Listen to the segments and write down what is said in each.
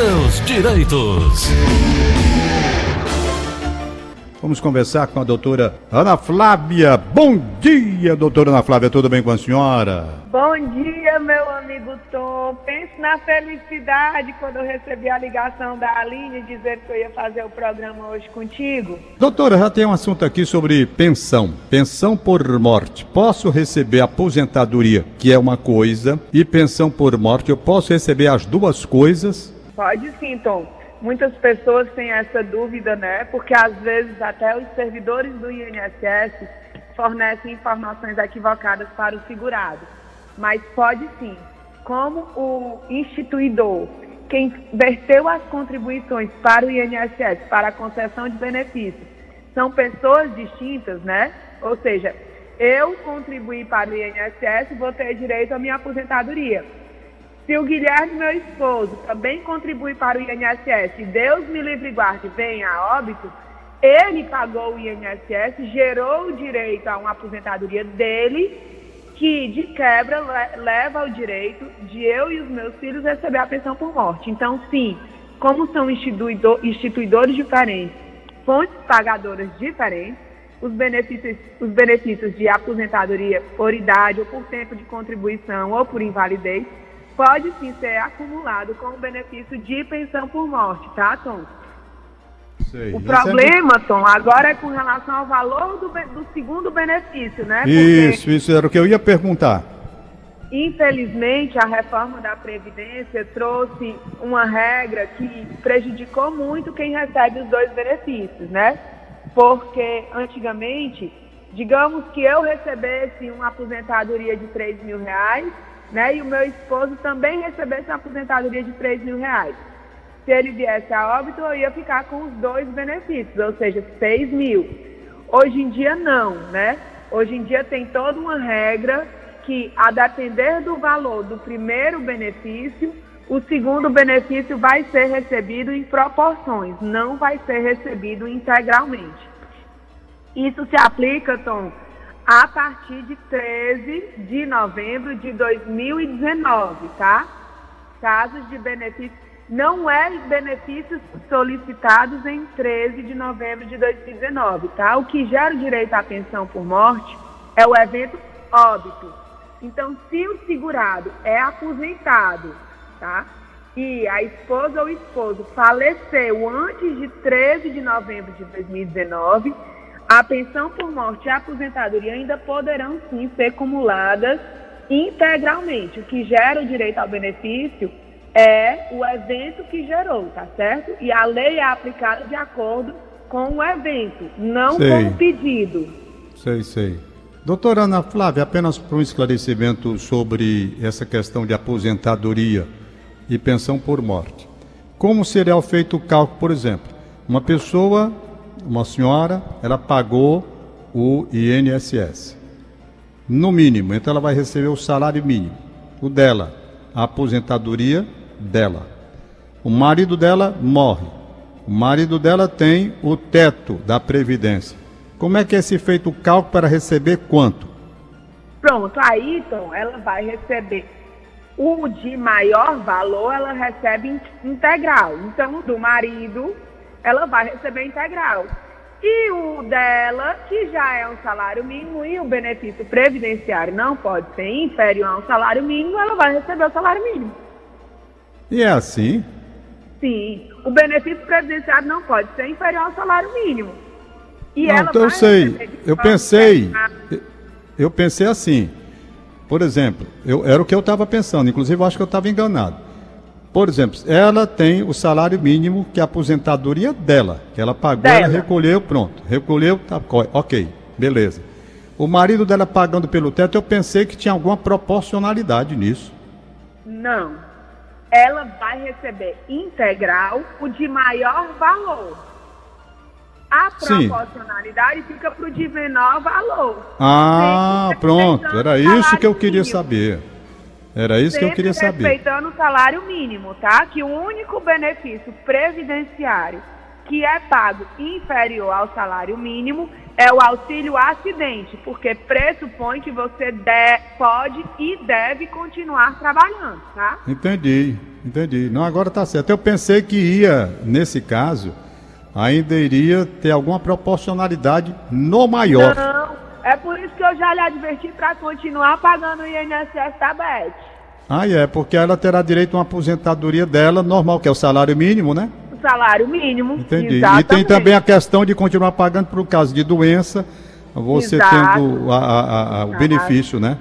seus direitos. Vamos conversar com a doutora Ana Flávia. Bom dia, doutora Ana Flávia, tudo bem com a senhora? Bom dia, meu amigo Tom. Pense na felicidade quando eu recebi a ligação da Aline dizendo que eu ia fazer o programa hoje contigo. Doutora, já tem um assunto aqui sobre pensão. Pensão por morte. Posso receber aposentadoria, que é uma coisa, e pensão por morte. Eu posso receber as duas coisas? Pode sim, Tom. Muitas pessoas têm essa dúvida, né? Porque às vezes até os servidores do INSS fornecem informações equivocadas para o segurado. Mas pode sim. Como o instituidor, quem verteu as contribuições para o INSS, para a concessão de benefícios, são pessoas distintas, né? Ou seja, eu contribuí para o INSS vou ter direito à minha aposentadoria se o Guilherme, meu esposo, também contribui para o INSS e Deus me livre e guarde, venha a óbito, ele pagou o INSS, gerou o direito a uma aposentadoria dele, que de quebra leva o direito de eu e os meus filhos receber a pensão por morte. Então, sim, como são instituidor, instituidores diferentes, fontes pagadoras diferentes, os benefícios, os benefícios de aposentadoria por idade ou por tempo de contribuição ou por invalidez pode sim ser acumulado com o benefício de pensão por morte, tá, Tom? Sei. O problema, Tom, agora é com relação ao valor do, do segundo benefício, né? Porque, isso, isso era o que eu ia perguntar. Infelizmente, a reforma da Previdência trouxe uma regra que prejudicou muito quem recebe os dois benefícios, né? Porque antigamente, digamos que eu recebesse uma aposentadoria de 3 mil reais, né? E o meu esposo também recebesse uma aposentadoria de 3 mil reais. Se ele viesse a óbito, eu ia ficar com os dois benefícios, ou seja, 6 mil. Hoje em dia não, né? Hoje em dia tem toda uma regra que, a depender do valor do primeiro benefício, o segundo benefício vai ser recebido em proporções, não vai ser recebido integralmente. Isso se aplica, Tom, a partir de 13 de novembro de 2019, tá? Casos de benefícios, não é benefícios solicitados em 13 de novembro de 2019, tá? O que gera o direito à pensão por morte é o evento óbito. Então, se o segurado é aposentado, tá? E a esposa ou esposo faleceu antes de 13 de novembro de 2019, a pensão por morte e a aposentadoria ainda poderão sim ser acumuladas integralmente. O que gera o direito ao benefício é o evento que gerou, tá certo? E a lei é aplicada de acordo com o evento, não sei. com o pedido. Sei, sei. Doutora Ana Flávia, apenas para um esclarecimento sobre essa questão de aposentadoria e pensão por morte. Como seria feito o cálculo, por exemplo? Uma pessoa uma senhora, ela pagou o INSS. No mínimo, então ela vai receber o salário mínimo, o dela, a aposentadoria dela. O marido dela morre. O marido dela tem o teto da previdência. Como é que é se feito o cálculo para receber quanto? Pronto, aí então ela vai receber o de maior valor, ela recebe integral. Então, do marido, ela vai receber integral. E o dela, que já é um salário mínimo e o benefício previdenciário não pode ser inferior a um salário mínimo, ela vai receber o salário mínimo. E é assim? Sim. O benefício previdenciário não pode ser inferior ao salário mínimo. E não, ela então eu sei. Eu pensei. Eu pensei assim. Por exemplo, eu, era o que eu estava pensando. Inclusive, eu acho que eu estava enganado. Por exemplo, ela tem o salário mínimo que é a aposentadoria dela, que ela pagou, dela. ela recolheu, pronto. Recolheu, tá, ok, beleza. O marido dela pagando pelo teto, eu pensei que tinha alguma proporcionalidade nisso. Não. Ela vai receber integral o de maior valor. A proporcionalidade Sim. fica para o de menor valor. Ah, pronto. Era isso que eu queria saber. Era isso que eu queria saber. Respeitando o salário mínimo, tá? Que o único benefício previdenciário que é pago inferior ao salário mínimo é o auxílio acidente, porque pressupõe que você de, pode e deve continuar trabalhando, tá? Entendi, entendi. Não, agora tá certo. Eu pensei que ia, nesse caso, ainda iria ter alguma proporcionalidade no maior. Não, é por isso que eu já lhe adverti para continuar pagando o INSS da BET. Ah, é, porque ela terá direito a uma aposentadoria dela normal, que é o salário mínimo, né? salário mínimo. Entendi. Exatamente. E tem também a questão de continuar pagando por caso de doença, você Exato. tendo a, a, a, o benefício, né?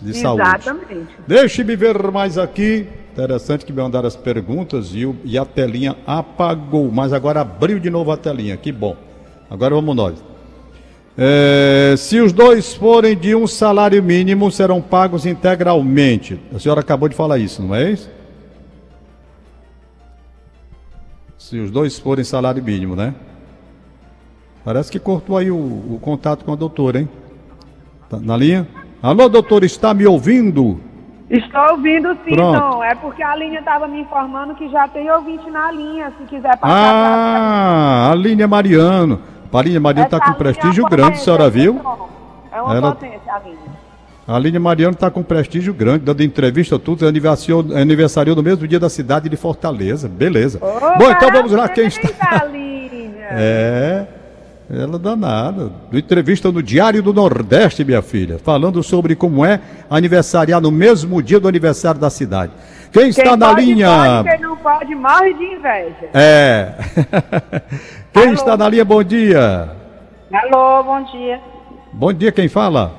De Exatamente. saúde. Deixe-me ver mais aqui. Interessante que me mandaram as perguntas e, o, e a telinha apagou, mas agora abriu de novo a telinha. Que bom. Agora vamos nós. É, se os dois forem de um salário mínimo, serão pagos integralmente. A senhora acabou de falar isso, não é isso? Se os dois forem salário mínimo, né? Parece que cortou aí o, o contato com a doutora, hein? Tá na linha? Alô, doutor, está me ouvindo? Estou ouvindo sim, Pronto. não. É porque a linha estava me informando que já tem ouvinte na linha, se quiser passar. Ah, pra... a linha Mariano. A linha Mariano está com prestígio grande, a senhora viu? É uma Ela... potência a Aline Mariano está com prestígio grande, dando entrevista tudo, aniversariou, aniversariou no mesmo dia da cidade de Fortaleza. Beleza. Opa, Bom, então vamos lá, quem está. é, ela danada. Entrevista no Diário do Nordeste, minha filha, falando sobre como é aniversariar no mesmo dia do aniversário da cidade. Quem, quem está na pode, linha? Pode, quem não pode, morre de inveja. É. quem Alô. está na linha, bom dia. Alô, bom dia. Bom dia, quem fala?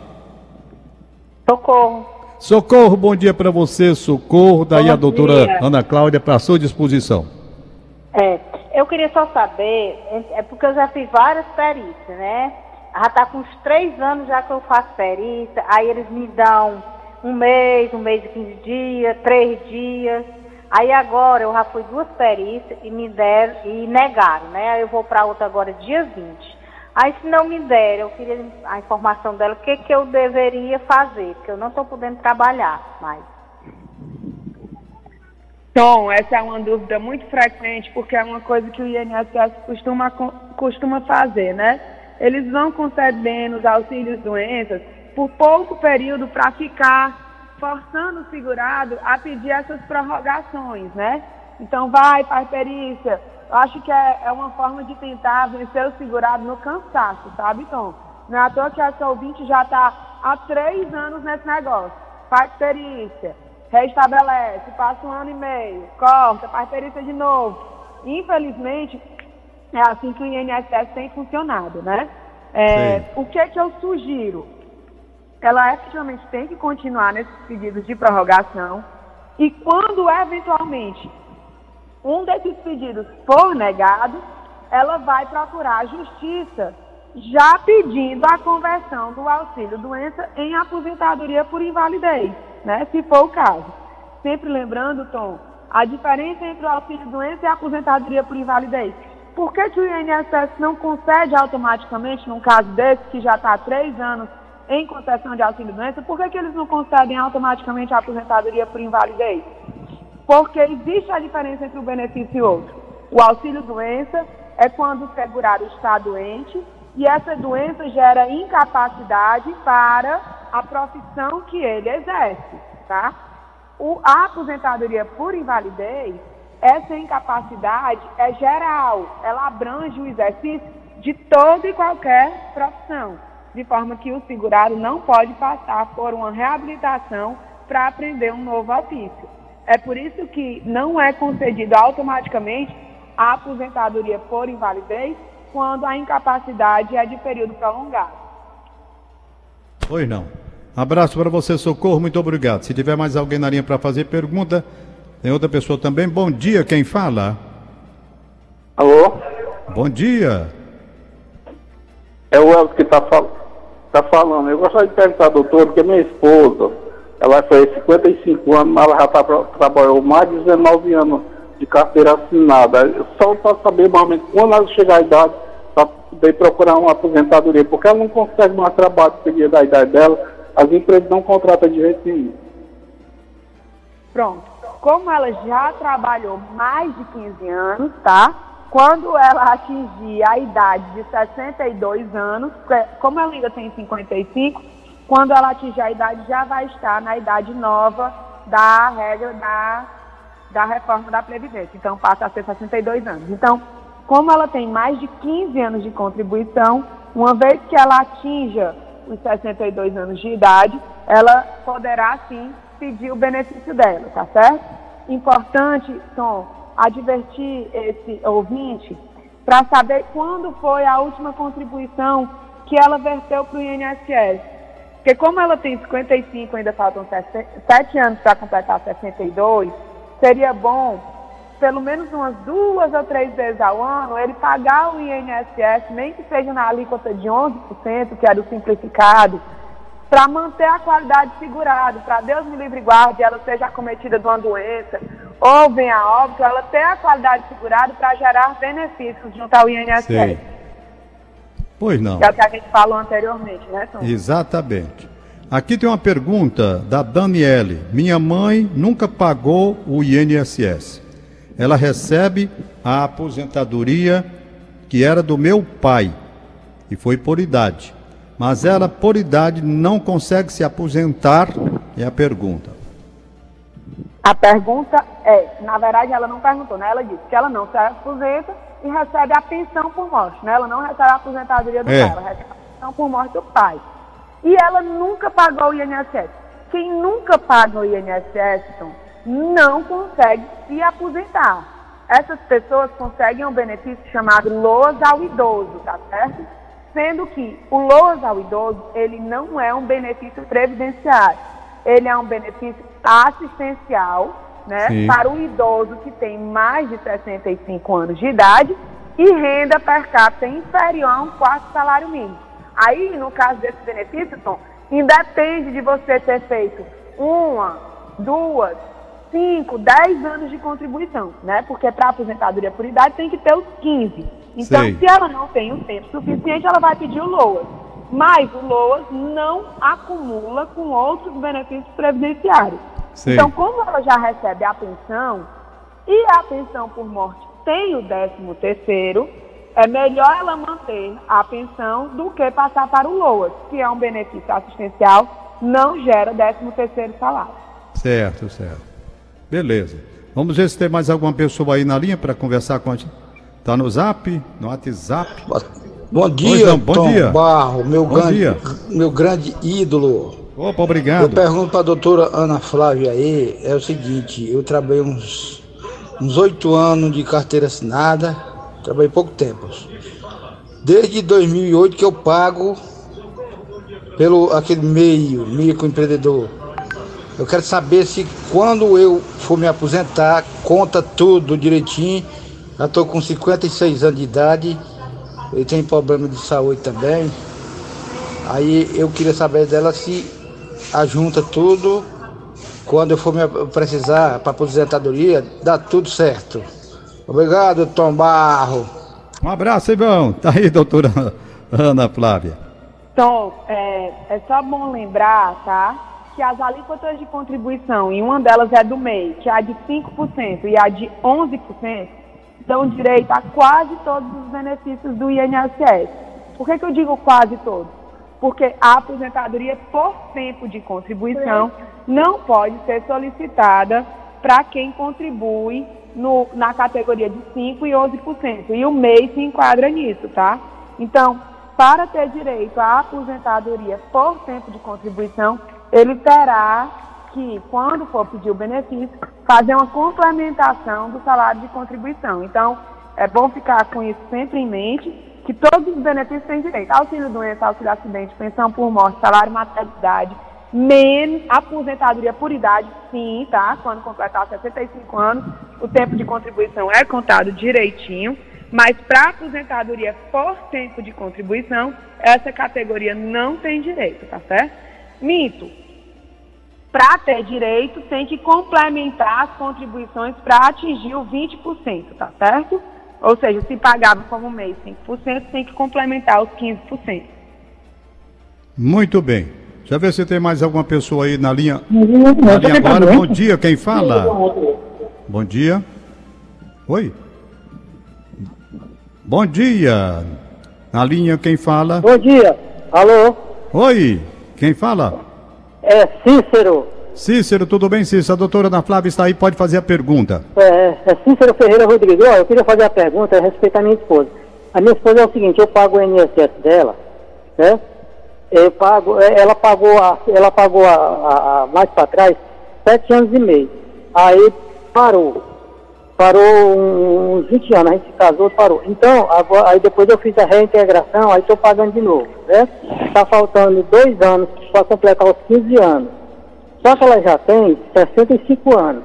Socorro. Socorro, bom dia para você, Socorro. Daí bom a doutora dia. Ana Cláudia para a sua disposição. É, eu queria só saber, é porque eu já fiz várias perícias, né? Já está com uns três anos já que eu faço perícia, aí eles me dão um mês, um mês e quinze dias, três dias. Aí agora eu já fui duas perícias e me deram e negaram, né? Aí eu vou para outra agora dia 20. Aí se não me der, eu queria a informação dela, o que, que eu deveria fazer, porque eu não estou podendo trabalhar mais. Tom, essa é uma dúvida muito frequente, porque é uma coisa que o INSS costuma, costuma fazer, né? Eles vão concedendo os auxílios doenças por pouco período para ficar forçando o segurado a pedir essas prorrogações, né? Então vai, faz perícia, acho que é, é uma forma de tentar vencer o segurado no cansaço, sabe, Tom? Não é à toa que essa ouvinte já está há três anos nesse negócio. Faz perícia, restabelece, passa um ano e meio, corta, faz perícia de novo. Infelizmente, é assim que o INSS tem funcionado, né? É, o que, é que eu sugiro? Ela efetivamente tem que continuar nesses pedidos de prorrogação e quando eventualmente um desses pedidos for negado, ela vai procurar a justiça já pedindo a conversão do auxílio doença em aposentadoria por invalidez, né, se for o caso. Sempre lembrando, Tom, a diferença entre o auxílio doença e a aposentadoria por invalidez. Por que, que o INSS não concede automaticamente, num caso desse, que já está há três anos em concessão de auxílio doença, por que, que eles não concedem automaticamente a aposentadoria por invalidez? Porque existe a diferença entre o benefício e outro. O auxílio doença é quando o segurado está doente e essa doença gera incapacidade para a profissão que ele exerce, tá? O, a aposentadoria por invalidez, essa incapacidade é geral, ela abrange o exercício de toda e qualquer profissão, de forma que o segurado não pode passar por uma reabilitação para aprender um novo ofício. É por isso que não é concedido automaticamente a aposentadoria por invalidez quando a incapacidade é de período prolongado. Oi, não. Abraço para você, Socorro, muito obrigado. Se tiver mais alguém na linha para fazer pergunta, tem outra pessoa também. Bom dia, quem fala? Alô? Bom dia. É o Elton que está fal tá falando. Eu gostaria de perguntar, doutor, porque minha esposa ela fez 55 anos, mas ela já tá, trabalhou mais de 19 anos de carteira assinada. Só para saber realmente quando ela chegar à idade, para poder procurar uma aposentadoria, porque ela não consegue mais trabalho seguir da idade dela, as empresas não contratam de jeito nenhum. Pronto. Como ela já trabalhou mais de 15 anos, tá? Quando ela atingir a idade de 62 anos, como ela ainda tem 55, quando ela atingir a idade já vai estar na idade nova da regra da, da reforma da Previdência. Então passa a ser 62 anos. Então, como ela tem mais de 15 anos de contribuição, uma vez que ela atinja os 62 anos de idade, ela poderá sim pedir o benefício dela, tá certo? Importante, Tom, advertir esse ouvinte para saber quando foi a última contribuição que ela verteu para o INSS. Porque como ela tem 55, ainda faltam 7 anos para completar 62, seria bom, pelo menos umas duas ou três vezes ao ano, ele pagar o INSS, nem que seja na alíquota de 11%, que era o simplificado, para manter a qualidade segurada, para Deus me livre e guarde, ela seja acometida de uma doença, ou venha a óbito, ela ter a qualidade segurada para gerar benefícios junto ao INSS. Sim. Pois não. Que é o que a gente falou anteriormente, né, Tom? Exatamente. Aqui tem uma pergunta da Daniele. Minha mãe nunca pagou o INSS. Ela recebe a aposentadoria que era do meu pai e foi por idade mas ela, por idade, não consegue se aposentar? É a pergunta. A pergunta é, na verdade, ela não perguntou, né? Ela disse que ela não se aposenta e recebe a pensão por morte, né? Ela não recebe a aposentadoria do é. pai, ela recebe a pensão por morte do pai. E ela nunca pagou o INSS. Quem nunca paga o INSS, então, não consegue se aposentar. Essas pessoas conseguem um benefício chamado LOAS ao idoso, tá certo? Sendo que o LOAS ao idoso, ele não é um benefício previdenciário, ele é um benefício assistencial, né, para o idoso que tem mais de 65 anos de idade e renda per capita inferior a um quarto salário mínimo. Aí, no caso desse benefício, Tom, independe de você ter feito uma, duas, cinco, dez anos de contribuição, né? Porque para aposentadoria por idade tem que ter os 15. Então, Sei. se ela não tem o tempo suficiente, ela vai pedir o LOAS. Mas o LOAS não acumula com outros benefícios previdenciários. Sei. Então, como ela já recebe a pensão e a pensão por morte tem o 13 terceiro, é melhor ela manter a pensão do que passar para o LOAS, que é um benefício assistencial, não gera 13 terceiro salário. Certo, certo. Beleza. Vamos ver se tem mais alguma pessoa aí na linha para conversar com a gente. Tá no zap, no WhatsApp. Bom dia, não, bom Tom dia. Barro, meu bom grande, dia. meu grande ídolo. Opa, obrigado. Eu pergunto para a doutora Ana Flávia aí, é o seguinte, eu trabalhei uns uns oito anos de carteira assinada, trabalhei pouco tempo. Desde 2008 que eu pago pelo aquele meio, microempreendedor. Eu quero saber se quando eu for me aposentar, conta tudo direitinho já estou com 56 anos de idade, eu tenho problema de saúde também. Aí eu queria saber dela se ajunta tudo, quando eu for me precisar para aposentadoria, dá tudo certo. Obrigado, Tom Barro. Um abraço, irmão. Tá aí, doutora Ana Flávia. Tom, é, é só bom lembrar, tá? que as alíquotas de contribuição, e uma delas é do MEI, que é a de 5% e a de 11%, dão direito a quase todos os benefícios do INSS. Por que, que eu digo quase todos? Porque a aposentadoria por tempo de contribuição não pode ser solicitada para quem contribui no, na categoria de 5% e 11%. E o MEI se enquadra nisso, tá? Então, para ter direito à aposentadoria por tempo de contribuição, ele terá que, quando for pedir o benefício, fazer uma complementação do salário de contribuição. Então, é bom ficar com isso sempre em mente, que todos os benefícios têm direito. Auxílio doença, auxílio acidente, pensão por morte, salário maternidade, menos aposentadoria por idade, sim, tá? Quando completar 65 anos, o tempo de contribuição é contado direitinho. Mas para aposentadoria por tempo de contribuição, essa categoria não tem direito, tá certo? Minto, para ter direito, tem que complementar as contribuições para atingir o 20%, tá certo? Ou seja, se pagava como mês 5%, tem que complementar os 15%. Muito bem. Deixa eu ver se tem mais alguma pessoa aí na linha. Na linha agora. Bom dia, quem fala? Bom dia. Oi? Bom dia. Na linha quem fala? Bom dia. Alô? Oi, quem fala? É Cícero. Cícero, tudo bem, Cícero? A doutora Ana Flávia está aí, pode fazer a pergunta. É, é Cícero Ferreira Rodrigues. Eu queria fazer a pergunta a respeito à minha esposa. A minha esposa é o seguinte, eu pago o INSS dela, né? Eu pago, é, ela pagou, a, ela pagou a, a, a mais para trás sete anos e meio. Aí parou. Parou uns 20 anos, a gente se casou, parou. Então, agora, aí depois eu fiz a reintegração, aí estou pagando de novo, né? Está faltando dois anos para completar os 15 anos. Só que ela já tem 65 anos.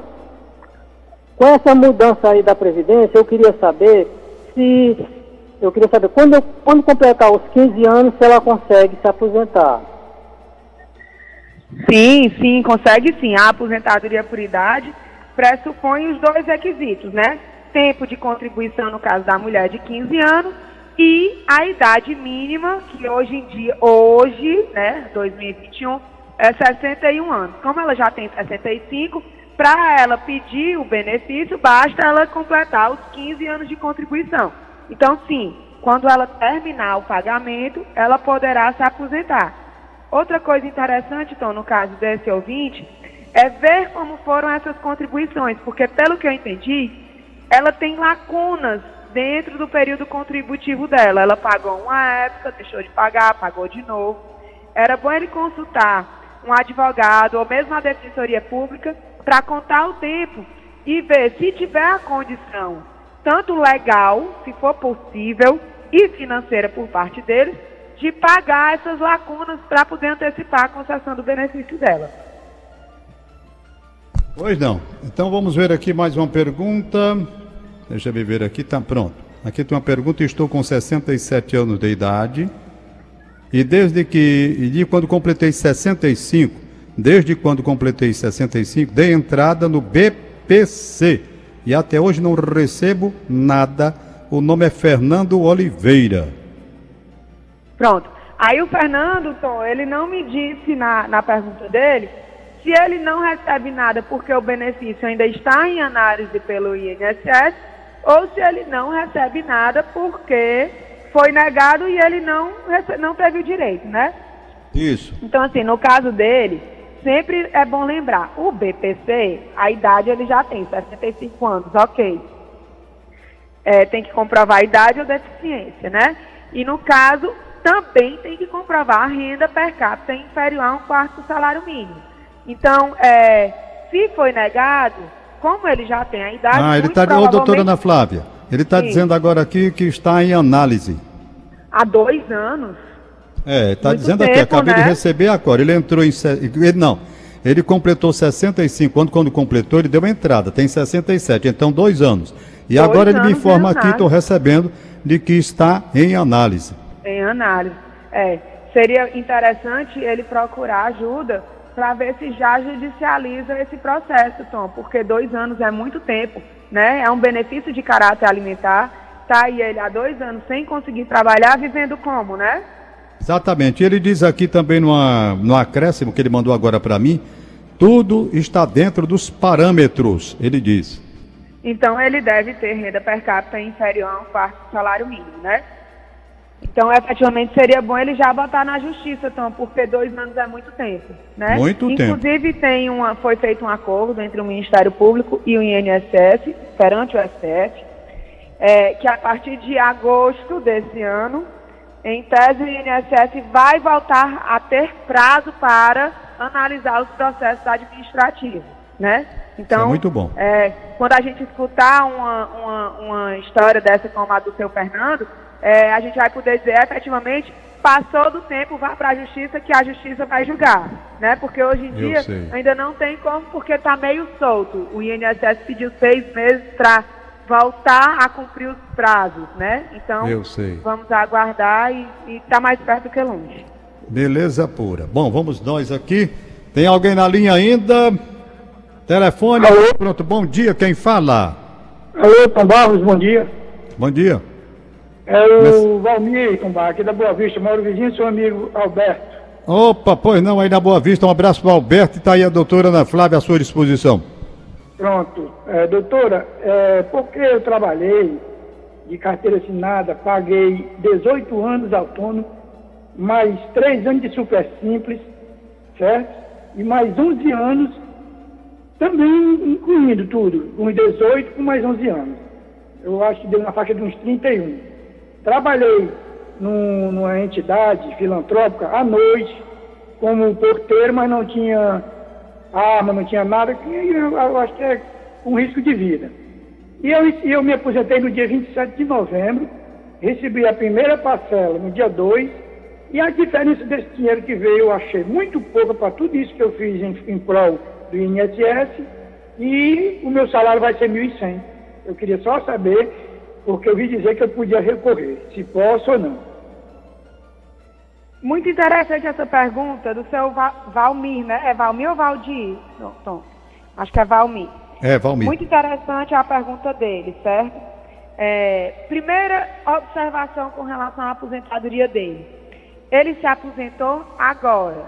Com essa mudança aí da Previdência, eu queria saber se. Eu queria saber quando, eu, quando completar os 15 anos, se ela consegue se aposentar. Sim, sim, consegue sim. A aposentadoria por idade pressupõe os dois requisitos, né? Tempo de contribuição, no caso da mulher, de 15 anos, e a idade mínima, que hoje em dia, hoje, né, 2021, é 61 anos. Como ela já tem 65, para ela pedir o benefício, basta ela completar os 15 anos de contribuição. Então, sim, quando ela terminar o pagamento, ela poderá se aposentar. Outra coisa interessante, então, no caso desse ouvinte, é ver como foram essas contribuições, porque, pelo que eu entendi, ela tem lacunas dentro do período contributivo dela. Ela pagou uma época, deixou de pagar, pagou de novo. Era bom ele consultar um advogado ou mesmo a defensoria pública para contar o tempo e ver se tiver a condição, tanto legal, se for possível, e financeira por parte deles, de pagar essas lacunas para poder antecipar a concessão do benefício dela. Pois não. Então vamos ver aqui mais uma pergunta. Deixa eu ver aqui, tá pronto. Aqui tem uma pergunta, estou com 67 anos de idade e desde que, e de quando completei 65, desde quando completei 65, dei entrada no BPC e até hoje não recebo nada. O nome é Fernando Oliveira. Pronto. Aí o Fernando, Tom, ele não me disse na, na pergunta dele se ele não recebe nada porque o benefício ainda está em análise pelo INSS ou se ele não recebe nada porque foi negado e ele não, não teve o direito, né? Isso. Então, assim, no caso dele, sempre é bom lembrar, o BPC, a idade ele já tem, 65 anos, ok. É, tem que comprovar a idade ou deficiência, né? E no caso, também tem que comprovar a renda per capita inferior a um quarto do salário mínimo. Então, é, se foi negado, como ele já tem a idade. Ah, ele está. Provavelmente... Ô, doutora Ana Flávia, ele está dizendo agora aqui que está em análise. Há dois anos. É, está dizendo tempo, aqui, acabei né? de receber agora. Ele entrou em. Ele, não, ele completou 65. Quando, quando completou, ele deu entrada, tem 67, então dois anos. E dois agora ele me informa aqui, estou recebendo, de que está em análise. Em análise. É. Seria interessante ele procurar ajuda para ver se já judicializa esse processo, Tom, porque dois anos é muito tempo, né? É um benefício de caráter alimentar. Está aí ele há dois anos sem conseguir trabalhar, vivendo como, né? Exatamente. Ele diz aqui também numa, no acréscimo que ele mandou agora para mim, tudo está dentro dos parâmetros, ele diz. Então ele deve ter renda per capita inferior a um quarto salário mínimo, né? Então, efetivamente, seria bom ele já botar na justiça, Tom, porque dois anos é muito tempo, né? Muito Inclusive, tempo. Tem uma, foi feito um acordo entre o Ministério Público e o INSS, perante o STF, é, que a partir de agosto desse ano, em tese, o INSS vai voltar a ter prazo para analisar os processos administrativos, né? Então, é muito bom. É, quando a gente escutar uma, uma, uma história dessa como a do seu Fernando, é, a gente vai poder dizer efetivamente passou do tempo, vá para a justiça que a justiça vai julgar, né? Porque hoje em dia ainda não tem como porque está meio solto. O INSS pediu seis meses para voltar a cumprir os prazos, né? Então vamos aguardar e está mais perto do que longe. Beleza pura. Bom, vamos nós aqui. Tem alguém na linha ainda? Telefone. Alô? Pronto, bom dia, quem fala? Alô, Tom Barros, bom dia. Bom dia. É o Mas... Valmir, aqui da Boa Vista, moro vizinho seu amigo Alberto. Opa, pois não, aí na Boa Vista, um abraço para o Alberto e está aí a doutora Ana Flávia à sua disposição. Pronto. É, doutora, é, porque eu trabalhei de carteira assinada, paguei 18 anos autônomo, mais 3 anos de super simples, certo? E mais 11 anos, também incluindo tudo, uns 18 com mais 11 anos. Eu acho que deu na faixa de uns 31. Trabalhei num, numa entidade filantrópica à noite, como porteiro, mas não tinha arma, não tinha nada, que eu, acho que é um risco de vida. E eu, eu me aposentei no dia 27 de novembro, recebi a primeira parcela no dia 2, e a diferença desse dinheiro que veio eu achei muito pouco para tudo isso que eu fiz em, em prol do INSS, e o meu salário vai ser 1.100. Eu queria só saber, porque eu vi dizer que eu podia recorrer, se posso ou não. Muito interessante essa pergunta do seu Valmir, né? É Valmir ou Valdir? Não, Tom. Acho que é Valmir. É, Valmir. Muito interessante a pergunta dele, certo? É, primeira observação com relação à aposentadoria dele. Ele se aposentou agora.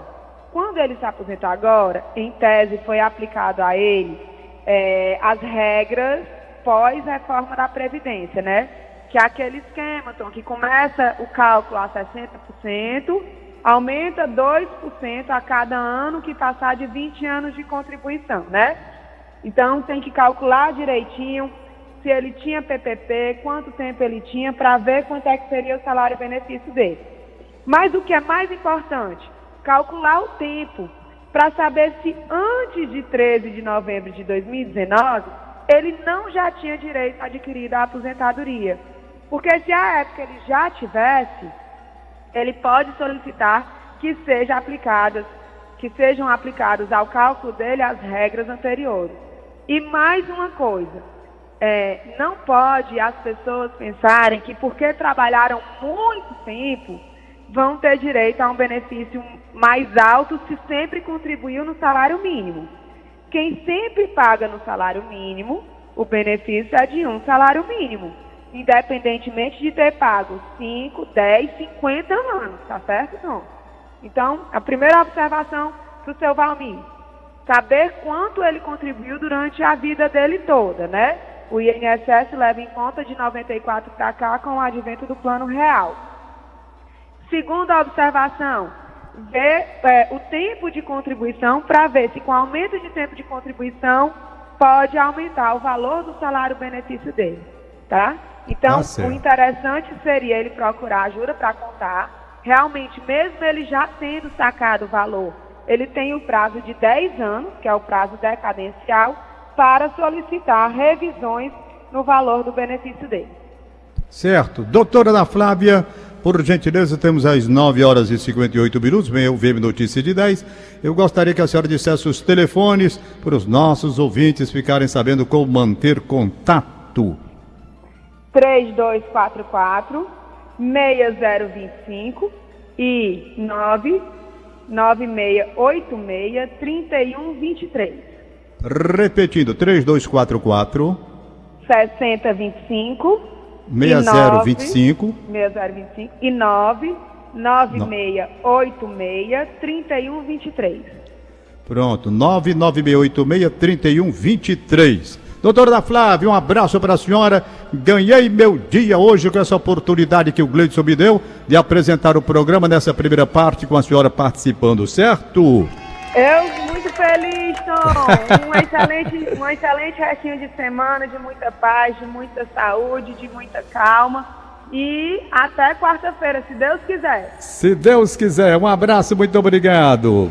Quando ele se aposentou agora, em tese foi aplicado a ele é, as regras pós-reforma da Previdência, né? que é aquele esquema, Tom, que começa o cálculo a 60%, aumenta 2% a cada ano que passar de 20 anos de contribuição, né? Então tem que calcular direitinho se ele tinha PPP, quanto tempo ele tinha, para ver quanto é que seria o salário-benefício dele. Mas o que é mais importante, calcular o tempo, para saber se antes de 13 de novembro de 2019 ele não já tinha direito adquirido a aposentadoria. Porque se a época ele já tivesse, ele pode solicitar que seja aplicadas, que sejam aplicadas ao cálculo dele as regras anteriores. E mais uma coisa, é, não pode as pessoas pensarem que porque trabalharam muito tempo vão ter direito a um benefício mais alto se sempre contribuiu no salário mínimo. Quem sempre paga no salário mínimo, o benefício é de um salário mínimo independentemente de ter pago 5, 10, 50 anos, tá certo, não? Então, a primeira observação para o seu Valmir, saber quanto ele contribuiu durante a vida dele toda, né? O INSS leva em conta de 94 para cá com o advento do plano real. Segunda observação, ver é, o tempo de contribuição para ver se com aumento de tempo de contribuição pode aumentar o valor do salário benefício dele, tá? Então, tá o interessante seria ele procurar ajuda para contar. Realmente, mesmo ele já tendo sacado o valor, ele tem o prazo de 10 anos, que é o prazo decadencial, para solicitar revisões no valor do benefício dele. Certo. Doutora Ana Flávia, por gentileza, temos às 9 horas e 58 minutos, meio VM Notícia de 10. Eu gostaria que a senhora dissesse os telefones para os nossos ouvintes ficarem sabendo como manter contato. 3244 6025 e 99686 3123. Repetindo, 3244 6025 6025 6025 e 9 9686 3123. Pronto, 99686 3123. Doutora da Flávia, um abraço para a senhora. Ganhei meu dia hoje com essa oportunidade que o Gleidson me deu de apresentar o programa nessa primeira parte com a senhora participando, certo? Eu muito feliz, Tom. Um excelente, um excelente restinho de semana, de muita paz, de muita saúde, de muita calma. E até quarta-feira, se Deus quiser. Se Deus quiser. Um abraço, muito obrigado.